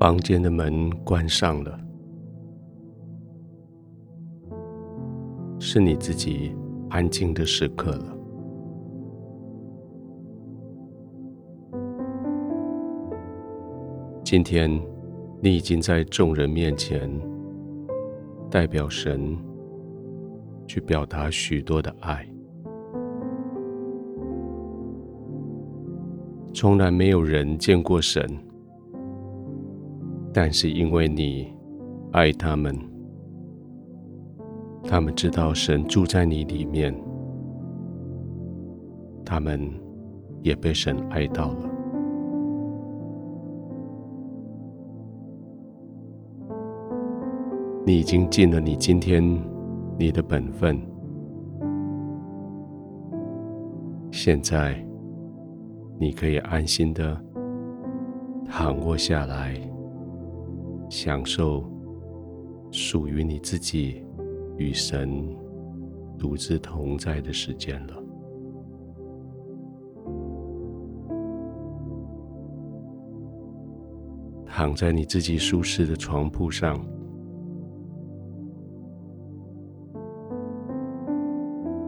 房间的门关上了，是你自己安静的时刻了。今天，你已经在众人面前代表神去表达许多的爱。从来没有人见过神，但是因为你爱他们，他们知道神住在你里面，他们也被神爱到了。你已经尽了你今天你的本分，现在你可以安心的躺卧下来，享受属于你自己与神独自同在的时间了。躺在你自己舒适的床铺上。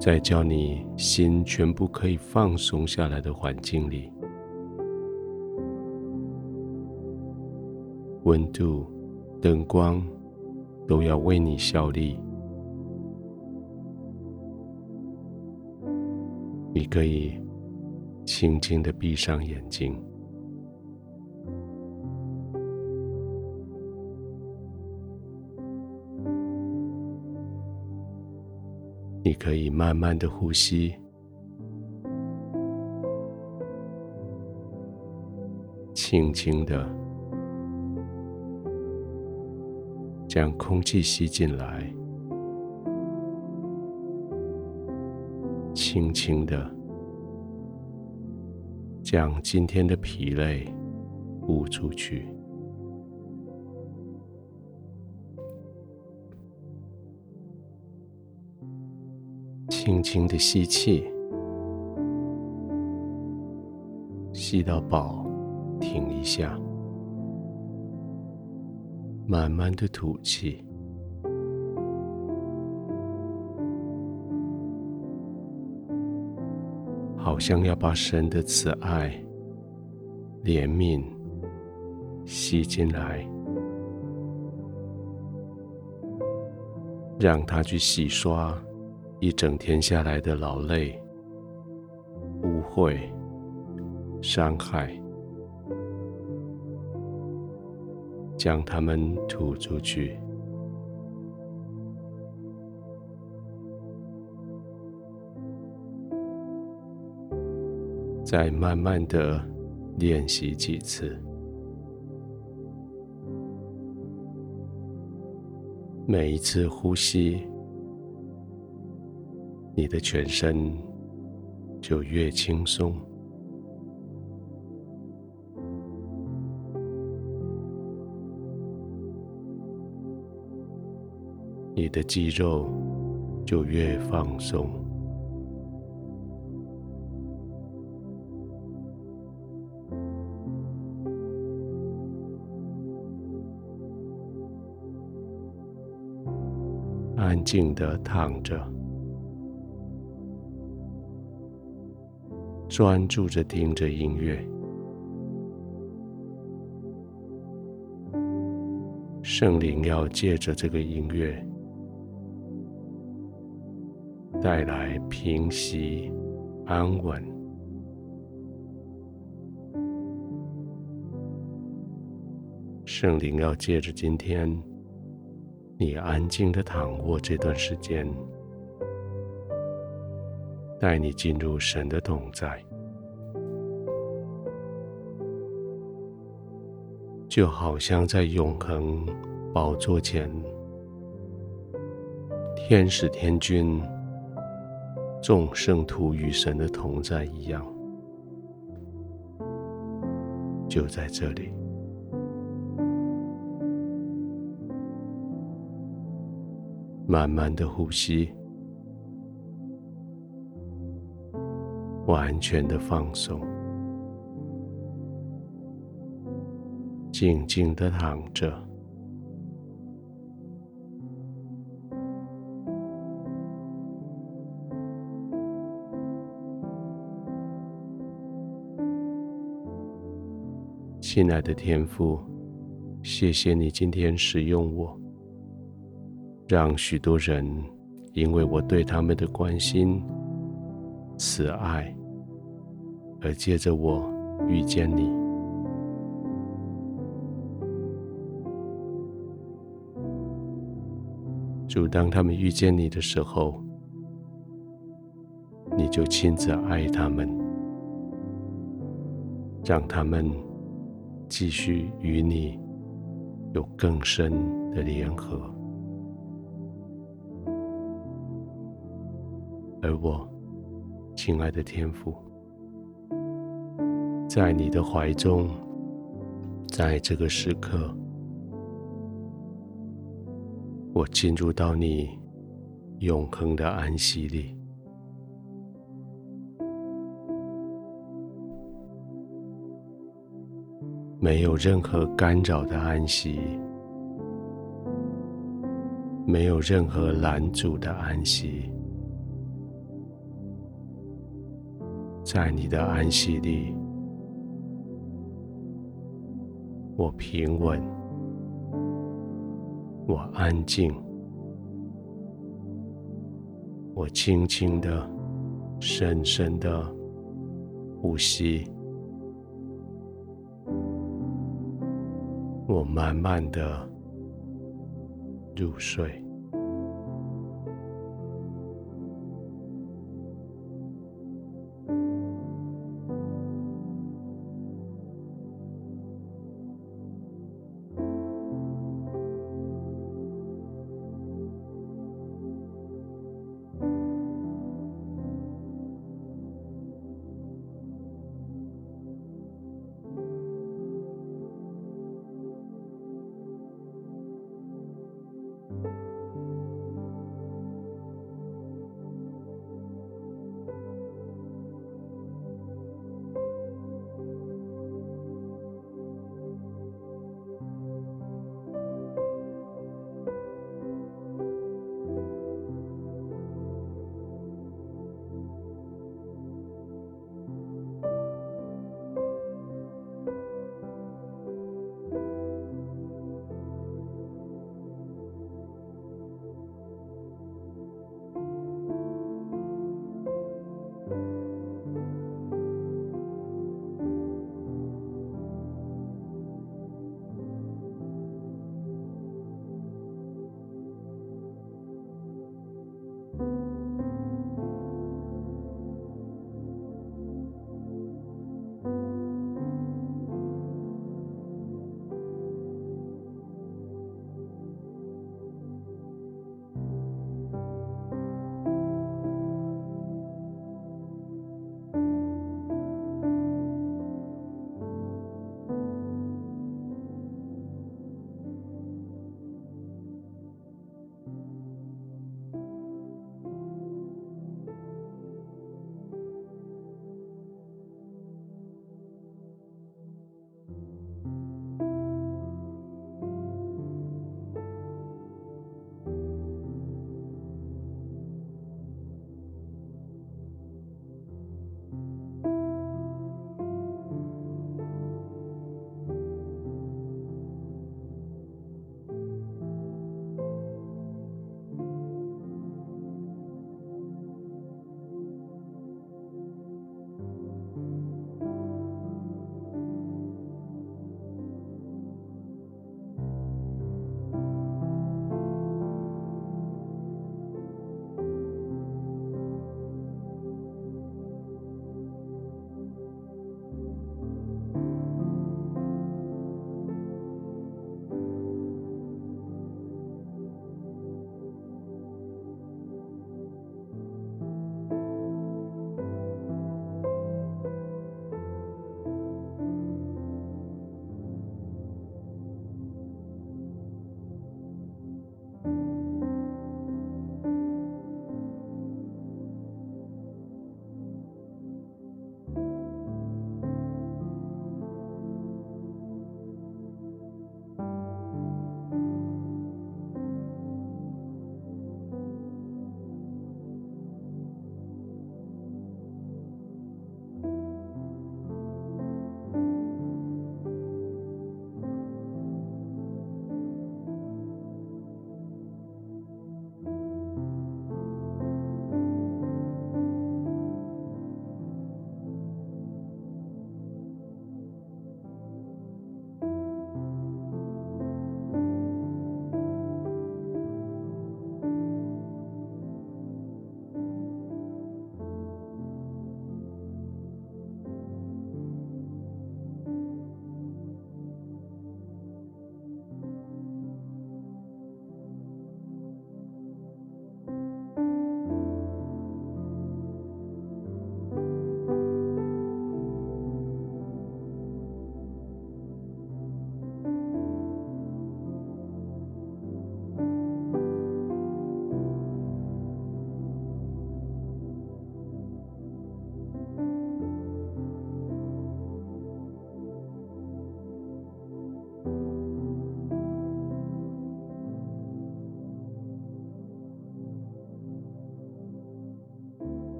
在叫你心全部可以放松下来的环境里，温度、灯光都要为你效力。你可以轻轻的闭上眼睛。你可以慢慢的呼吸，轻轻的将空气吸进来，轻轻的将今天的疲累呼出去。轻轻的吸气，吸到饱，停一下，慢慢的吐气，好像要把神的慈爱、怜悯吸进来，让它去洗刷。一整天下来的劳累、污秽、伤害，将它们吐出去，再慢慢的练习几次，每一次呼吸。你的全身就越轻松，你的肌肉就越放松，安静的躺着。专注着听着音乐，圣灵要借着这个音乐带来平息、安稳。圣灵要借着今天你安静的躺卧这段时间。带你进入神的同在，就好像在永恒宝座前，天使天君、众圣徒与神的同在一样，就在这里，慢慢的呼吸。完全的放松，静静的躺着。亲爱的天父，谢谢你今天使用我，让许多人因为我对他们的关心、慈爱，而借着我遇见你。主，当他们遇见你的时候，你就亲自爱他们，让他们。继续与你有更深的联合，而我，亲爱的天父，在你的怀中，在这个时刻，我进入到你永恒的安息里。没有任何干扰的安息，没有任何拦阻的安息，在你的安息里，我平稳，我安静，我轻轻的、深深的呼吸。我慢慢的入睡。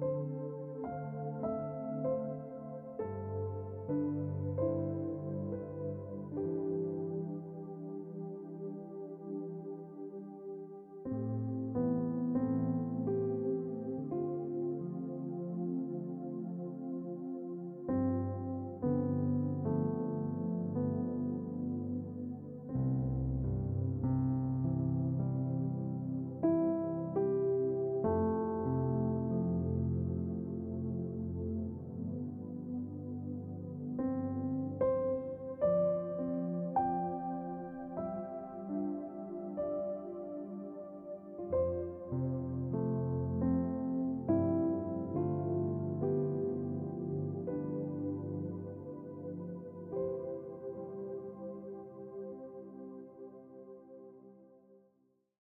you.